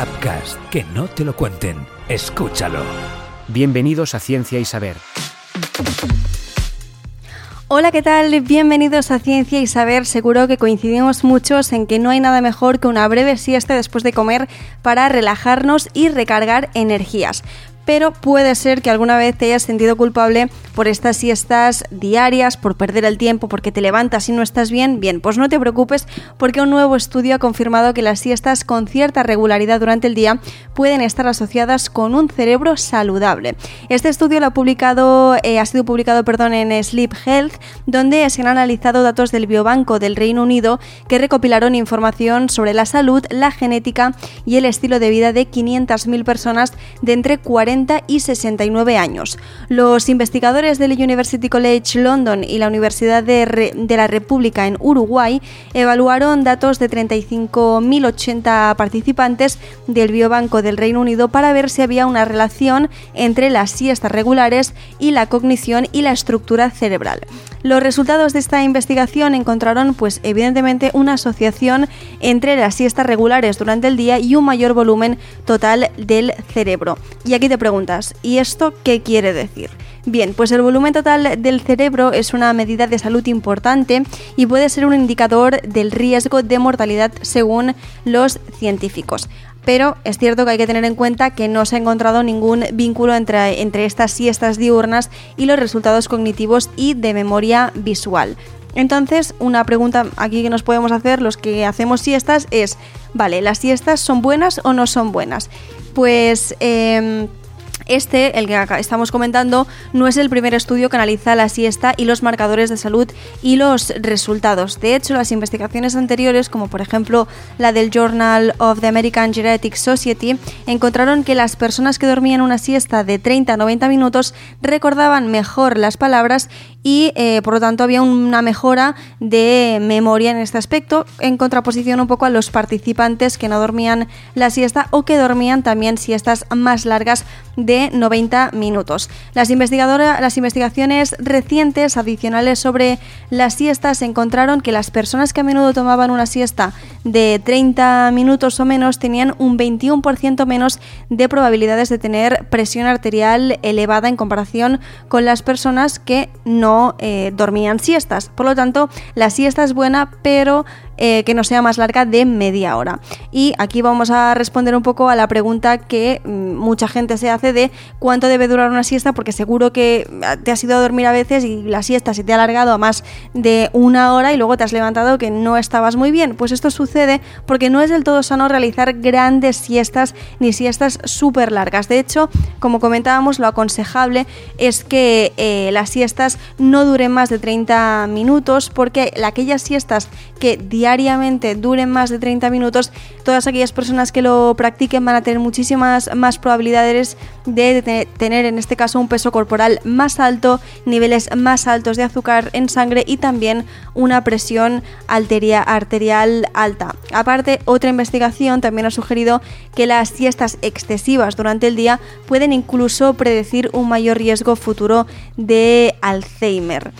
Upcast, que no te lo cuenten. Escúchalo. Bienvenidos a Ciencia y Saber. Hola, ¿qué tal? Bienvenidos a Ciencia y Saber. Seguro que coincidimos muchos en que no hay nada mejor que una breve siesta después de comer para relajarnos y recargar energías pero puede ser que alguna vez te hayas sentido culpable por estas siestas diarias, por perder el tiempo, porque te levantas y no estás bien. Bien, pues no te preocupes porque un nuevo estudio ha confirmado que las siestas con cierta regularidad durante el día pueden estar asociadas con un cerebro saludable. Este estudio lo ha publicado, eh, ha sido publicado, perdón, en Sleep Health, donde se han analizado datos del biobanco del Reino Unido que recopilaron información sobre la salud, la genética y el estilo de vida de 500.000 personas de entre 40 y 69 años. Los investigadores del University College London y la Universidad de, de la República en Uruguay evaluaron datos de 35.080 participantes del Biobanco del Reino Unido para ver si había una relación entre las siestas regulares y la cognición y la estructura cerebral. Los resultados de esta investigación encontraron, pues evidentemente, una asociación entre las siestas regulares durante el día y un mayor volumen total del cerebro. Y aquí te ¿y esto qué quiere decir? Bien, pues el volumen total del cerebro es una medida de salud importante y puede ser un indicador del riesgo de mortalidad según los científicos pero es cierto que hay que tener en cuenta que no se ha encontrado ningún vínculo entre, entre estas siestas diurnas y los resultados cognitivos y de memoria visual. Entonces, una pregunta aquí que nos podemos hacer los que hacemos siestas es, vale, ¿las siestas son buenas o no son buenas? Pues... Em, este, el que estamos comentando, no es el primer estudio que analiza la siesta y los marcadores de salud y los resultados. De hecho, las investigaciones anteriores, como por ejemplo la del Journal of the American Genetic Society, encontraron que las personas que dormían una siesta de 30 a 90 minutos recordaban mejor las palabras y eh, por lo tanto había una mejora de memoria en este aspecto, en contraposición un poco a los participantes que no dormían la siesta o que dormían también siestas más largas de 90 minutos. Las, las investigaciones recientes adicionales sobre las siestas encontraron que las personas que a menudo tomaban una siesta de 30 minutos o menos tenían un 21% menos de probabilidades de tener presión arterial elevada en comparación con las personas que no eh, dormían siestas. Por lo tanto, la siesta es buena, pero eh, que no sea más larga de media hora. Y aquí vamos a responder un poco a la pregunta que mm, mucha gente se hace de cuánto debe durar una siesta, porque seguro que te has ido a dormir a veces y la siesta se te ha alargado a más de una hora y luego te has levantado que no estabas muy bien. Pues esto sucede porque no es del todo sano realizar grandes siestas ni siestas súper largas. De hecho, como comentábamos, lo aconsejable es que eh, las siestas no duren más de 30 minutos porque aquellas siestas que diariamente diariamente duren más de 30 minutos, todas aquellas personas que lo practiquen van a tener muchísimas más probabilidades de tener en este caso un peso corporal más alto, niveles más altos de azúcar en sangre y también una presión arterial alta. Aparte, otra investigación también ha sugerido que las siestas excesivas durante el día pueden incluso predecir un mayor riesgo futuro de Alzheimer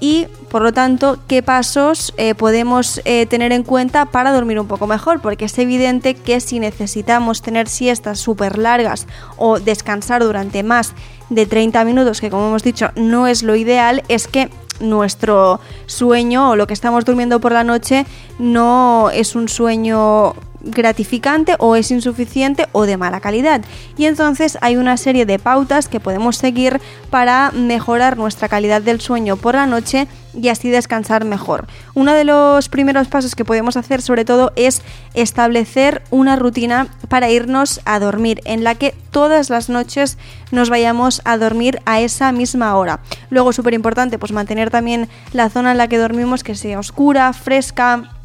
y por lo tanto qué pasos eh, podemos eh, tener en cuenta para dormir un poco mejor porque es evidente que si necesitamos tener siestas súper largas o descansar durante más de 30 minutos que como hemos dicho no es lo ideal es que nuestro sueño o lo que estamos durmiendo por la noche no es un sueño gratificante o es insuficiente o de mala calidad. Y entonces hay una serie de pautas que podemos seguir para mejorar nuestra calidad del sueño por la noche y así descansar mejor. Uno de los primeros pasos que podemos hacer sobre todo es establecer una rutina para irnos a dormir en la que todas las noches nos vayamos a dormir a esa misma hora. Luego súper importante pues mantener también la zona en la que dormimos que sea oscura, fresca,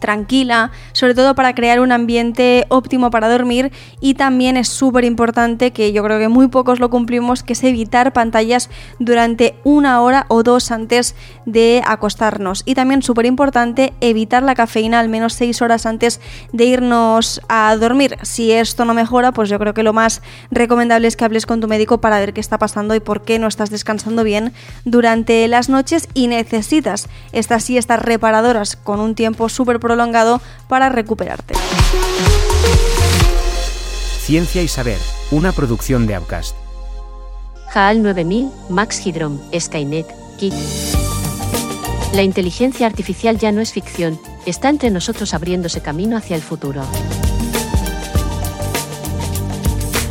tranquila, sobre todo para crear un ambiente óptimo para dormir y también es súper importante, que yo creo que muy pocos lo cumplimos, que es evitar pantallas durante una hora o dos antes de acostarnos. Y también súper importante evitar la cafeína al menos seis horas antes de irnos a dormir. Si esto no mejora, pues yo creo que lo más recomendable es que hables con tu médico para ver qué está pasando y por qué no estás descansando bien durante las noches y necesitas estas siestas reparadoras con un tiempo súper prolongado para recuperarte. Ciencia y Saber, una producción de Upcast. HAL 9000, Max Hydrom, Skynet, Kit. La inteligencia artificial ya no es ficción, está entre nosotros abriéndose camino hacia el futuro.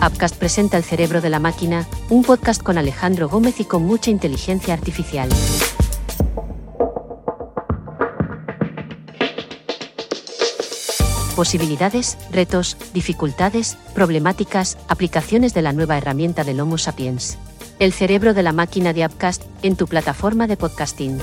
Upcast presenta El cerebro de la máquina, un podcast con Alejandro Gómez y con mucha inteligencia artificial. Posibilidades, retos, dificultades, problemáticas, aplicaciones de la nueva herramienta del Homo sapiens. El cerebro de la máquina de Upcast, en tu plataforma de podcasting.